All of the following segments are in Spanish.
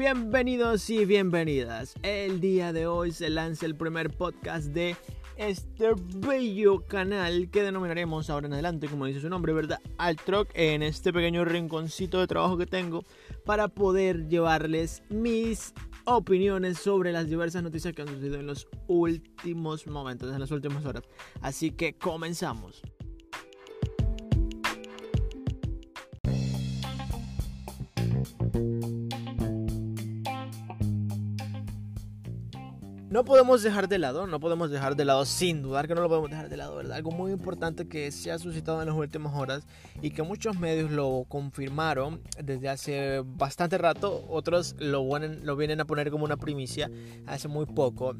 Bienvenidos y bienvenidas. El día de hoy se lanza el primer podcast de este bello canal que denominaremos ahora en adelante, como dice su nombre, ¿verdad? Altrock, en este pequeño rinconcito de trabajo que tengo para poder llevarles mis opiniones sobre las diversas noticias que han sucedido en los últimos momentos, en las últimas horas. Así que comenzamos. No podemos dejar de lado, no podemos dejar de lado, sin dudar que no lo podemos dejar de lado, ¿verdad? Algo muy importante que se ha suscitado en las últimas horas y que muchos medios lo confirmaron desde hace bastante rato, otros lo, lo vienen a poner como una primicia hace muy poco.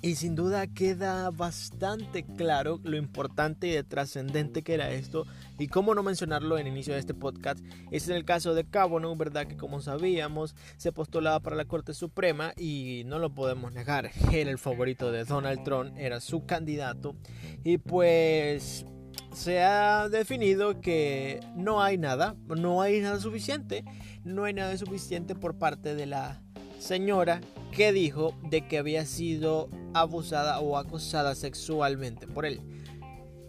Y sin duda queda bastante claro lo importante y trascendente que era esto y cómo no mencionarlo en el inicio de este podcast. Es en el caso de Kavanaugh, ¿verdad? Que como sabíamos se postulaba para la Corte Suprema y no lo podemos negar. Era el favorito de Donald Trump, era su candidato y pues se ha definido que no hay nada, no hay nada suficiente, no hay nada suficiente por parte de la señora que dijo de que había sido abusada o acosada sexualmente por él.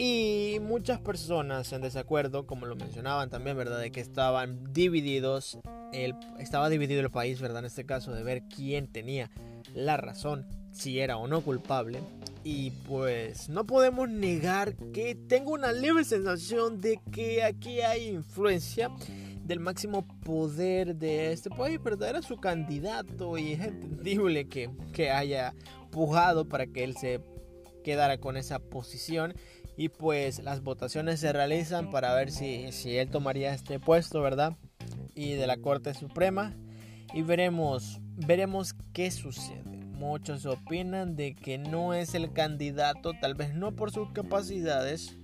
Y muchas personas en desacuerdo, como lo mencionaban también, ¿verdad? De que estaban divididos, el, estaba dividido el país, ¿verdad? En este caso, de ver quién tenía la razón, si era o no culpable. Y pues no podemos negar que tengo una leve sensación de que aquí hay influencia del máximo poder de este país, pero era su candidato y es entendible que, que haya pujado para que él se quedara con esa posición y pues las votaciones se realizan para ver si, si él tomaría este puesto, ¿verdad? Y de la Corte Suprema y veremos, veremos qué sucede. Muchos opinan de que no es el candidato, tal vez no por sus capacidades,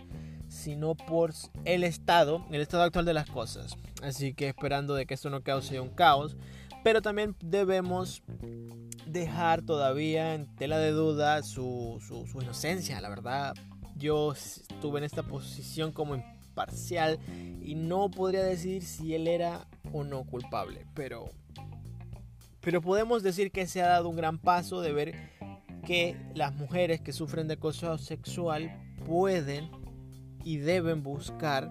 sino por el estado, el estado actual de las cosas. Así que esperando de que esto no cause un caos, pero también debemos dejar todavía en tela de duda su, su, inocencia, la verdad. Yo estuve en esta posición como imparcial y no podría decir si él era o no culpable, pero pero podemos decir que se ha dado un gran paso de ver que las mujeres que sufren de acoso sexual pueden y deben buscar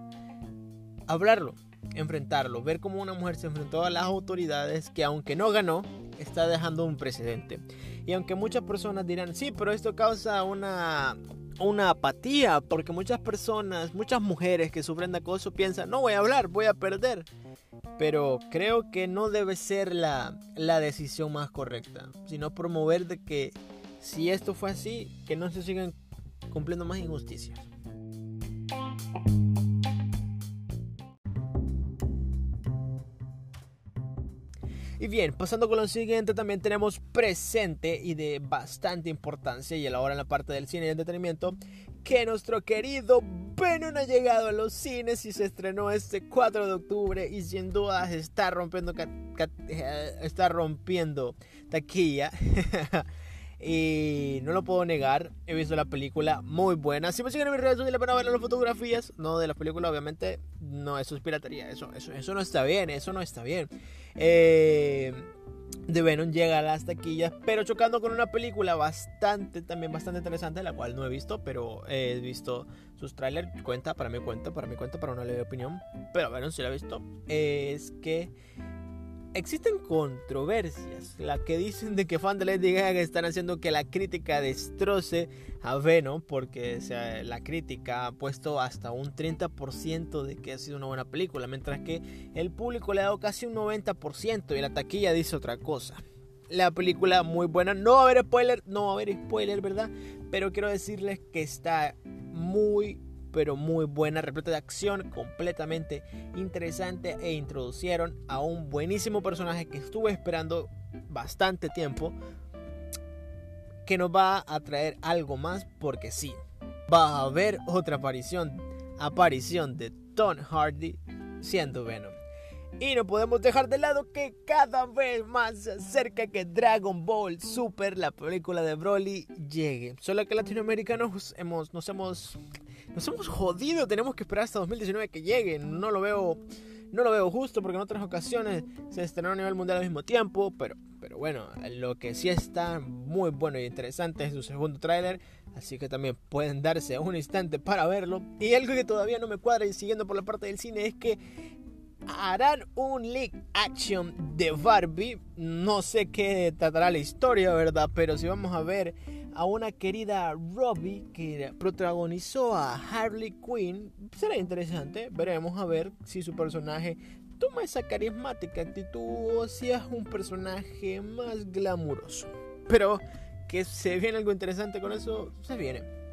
hablarlo, enfrentarlo, ver cómo una mujer se enfrentó a las autoridades que aunque no ganó, está dejando un precedente. Y aunque muchas personas dirán, sí, pero esto causa una, una apatía, porque muchas personas, muchas mujeres que sufren de acoso piensan, no voy a hablar, voy a perder. Pero creo que no debe ser la, la decisión más correcta, sino promover de que si esto fue así, que no se sigan cumpliendo más injusticias. Y bien, pasando con lo siguiente, también tenemos presente y de bastante importancia, y ahora en la parte del cine y entretenimiento, que nuestro querido Venom ha llegado a los cines y se estrenó este 4 de octubre y sin duda está rompiendo, eh, está rompiendo taquilla. Y no lo puedo negar, he visto la película muy buena. Si me siguen en mis redes sociales para ver las fotografías, no de la película, obviamente, no, eso es piratería, eso, eso, eso no está bien, eso no está bien. Eh, de Venom llega a las taquillas, pero chocando con una película bastante, también bastante interesante, la cual no he visto, pero he visto sus trailers, cuenta, para mi cuenta, para mi cuenta, para una leve opinión, pero Venom sí la he visto, es que existen controversias. La que dicen de que fan de Lady Gaga están haciendo que la crítica destroce a Venom. Porque la crítica ha puesto hasta un 30% de que ha sido una buena película. Mientras que el público le ha dado casi un 90% y la taquilla dice otra cosa. La película muy buena. No va a haber spoiler, no va a haber spoiler, ¿verdad? Pero quiero decirles que está muy pero muy buena, repleta de acción, completamente interesante e introducieron a un buenísimo personaje que estuve esperando bastante tiempo que nos va a traer algo más porque sí, va a haber otra aparición, aparición de Tom Hardy siendo Venom. Y no podemos dejar de lado que cada vez más se acerca que Dragon Ball Super, la película de Broly, llegue. Solo que latinoamericanos hemos, nos hemos nos hemos jodido, tenemos que esperar hasta 2019 que llegue. No lo veo No lo veo justo porque en otras ocasiones se estrenó a nivel mundial al mismo tiempo, pero, pero bueno, lo que sí está muy bueno y interesante es su segundo tráiler, así que también pueden darse un instante para verlo. Y algo que todavía no me cuadra y siguiendo por la parte del cine es que harán un leak action de Barbie. No sé qué tratará la historia, ¿verdad? Pero si vamos a ver a una querida Robbie que protagonizó a Harley Quinn, será interesante. Veremos a ver si su personaje toma esa carismática actitud o si es un personaje más glamuroso. Pero que se viene algo interesante con eso, se viene.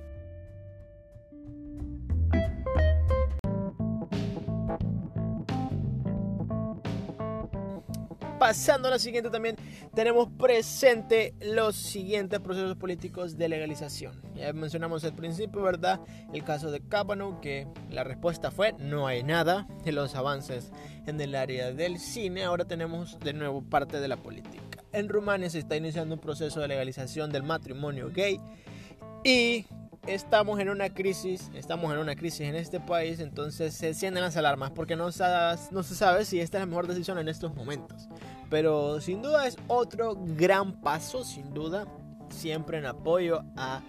Pasando a la siguiente también tenemos presente los siguientes procesos políticos de legalización. Ya mencionamos al principio, ¿verdad? El caso de Kavanaugh, que la respuesta fue no hay nada de los avances en el área del cine. Ahora tenemos de nuevo parte de la política. En Rumania se está iniciando un proceso de legalización del matrimonio gay y estamos en una crisis, estamos en una crisis en este país, entonces se encienden las alarmas porque no, no se sabe si esta es la mejor decisión en estos momentos. Pero sin duda es otro gran paso, sin duda, siempre en apoyo a,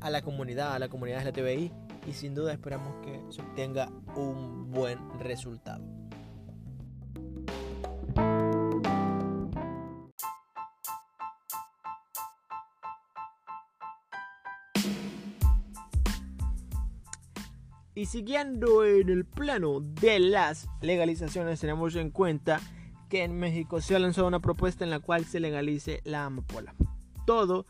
a la comunidad, a la comunidad LGTBI y sin duda esperamos que se obtenga un buen resultado. Y siguiendo en el plano de las legalizaciones, tenemos en cuenta que en México se ha lanzado una propuesta en la cual se legalice la amapola. Todo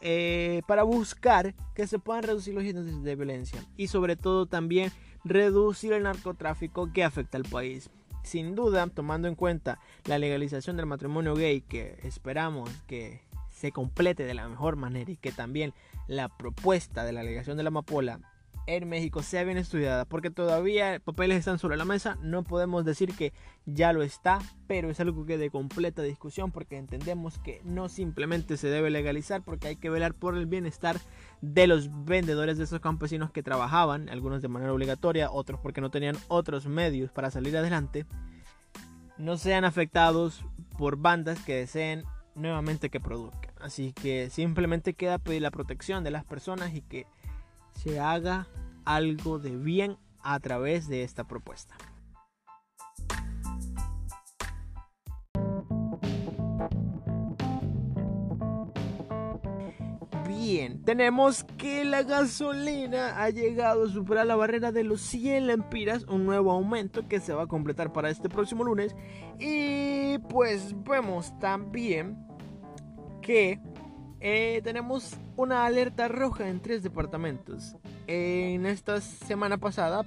eh, para buscar que se puedan reducir los índices de violencia y sobre todo también reducir el narcotráfico que afecta al país. Sin duda, tomando en cuenta la legalización del matrimonio gay que esperamos que se complete de la mejor manera y que también la propuesta de la legalización de la amapola en México sea bien estudiada, porque todavía papeles están sobre la mesa, no podemos decir que ya lo está, pero es algo que de completa discusión, porque entendemos que no simplemente se debe legalizar, porque hay que velar por el bienestar de los vendedores de esos campesinos que trabajaban, algunos de manera obligatoria, otros porque no tenían otros medios para salir adelante, no sean afectados por bandas que deseen nuevamente que produzcan. Así que simplemente queda pedir la protección de las personas y que se haga algo de bien a través de esta propuesta. Bien, tenemos que la gasolina ha llegado a superar la barrera de los 100 lempiras, un nuevo aumento que se va a completar para este próximo lunes. Y pues vemos también que eh, tenemos una alerta roja en tres departamentos. En esta semana pasada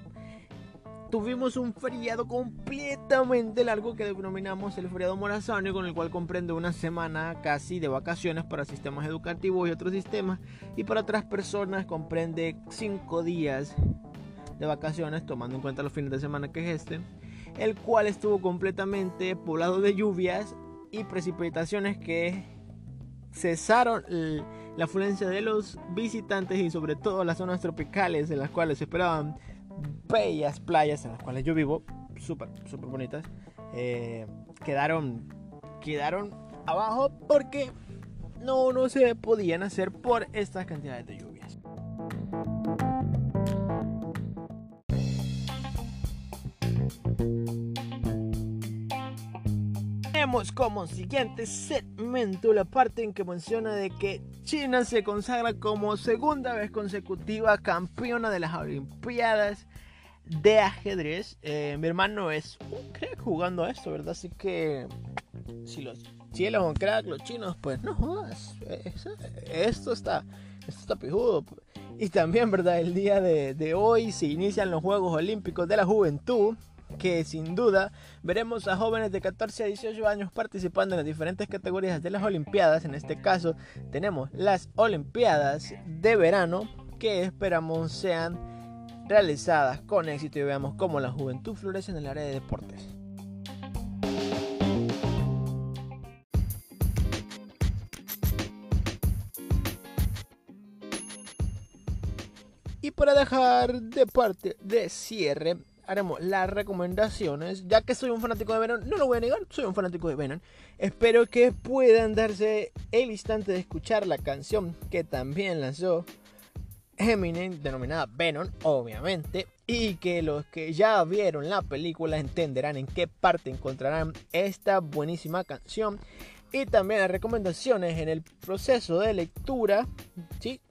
tuvimos un feriado completamente largo que denominamos el feriado morazáneo, con el cual comprende una semana casi de vacaciones para sistemas educativos y otros sistemas, y para otras personas comprende cinco días de vacaciones, tomando en cuenta los fines de semana que es este, el cual estuvo completamente poblado de lluvias y precipitaciones que cesaron la afluencia de los visitantes y sobre todo las zonas tropicales en las cuales se esperaban bellas playas en las cuales yo vivo, súper, súper bonitas, eh, quedaron, quedaron abajo porque no, no se podían hacer por estas cantidades de lluvias. Tenemos como siguiente segmento la parte en que menciona de que China se consagra como segunda vez consecutiva campeona de las Olimpiadas de ajedrez. Eh, mi hermano es un crack jugando a esto, ¿verdad? Así que si los chinos son crack, los chinos, pues no jodas. Esto está, esto está pijudo. Y también, ¿verdad? El día de, de hoy se inician los Juegos Olímpicos de la Juventud que sin duda veremos a jóvenes de 14 a 18 años participando en las diferentes categorías de las Olimpiadas. En este caso tenemos las Olimpiadas de verano que esperamos sean realizadas con éxito y veamos cómo la juventud florece en el área de deportes. Y para dejar de parte de cierre haremos las recomendaciones. Ya que soy un fanático de Venom, no lo voy a negar, soy un fanático de Venom. Espero que puedan darse el instante de escuchar la canción que también lanzó Eminem, denominada Venom, obviamente. Y que los que ya vieron la película entenderán en qué parte encontrarán esta buenísima canción. Y también las recomendaciones en el proceso de lectura. ¿sí?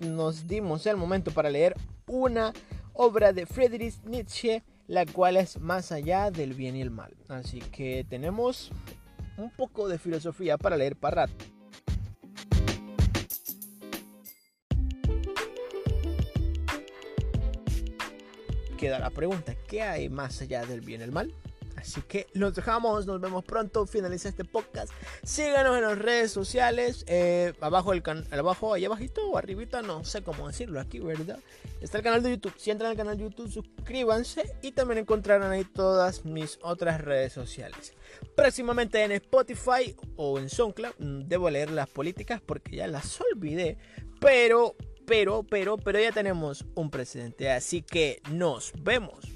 Nos dimos el momento para leer una obra de Friedrich Nietzsche, la cual es más allá del bien y el mal. Así que tenemos un poco de filosofía para leer para rato. Queda la pregunta, ¿qué hay más allá del bien y el mal? Así que los dejamos, nos vemos pronto, finaliza este podcast. Síganos en las redes sociales, eh, abajo el canal, abajo, ahí abajito o arribita, no sé cómo decirlo aquí, ¿verdad? Está el canal de YouTube. Si entran al canal de YouTube, suscríbanse y también encontrarán ahí todas mis otras redes sociales. Próximamente en Spotify o en SoundCloud, mm, debo leer las políticas porque ya las olvidé, pero, pero, pero, pero ya tenemos un presidente, así que nos vemos.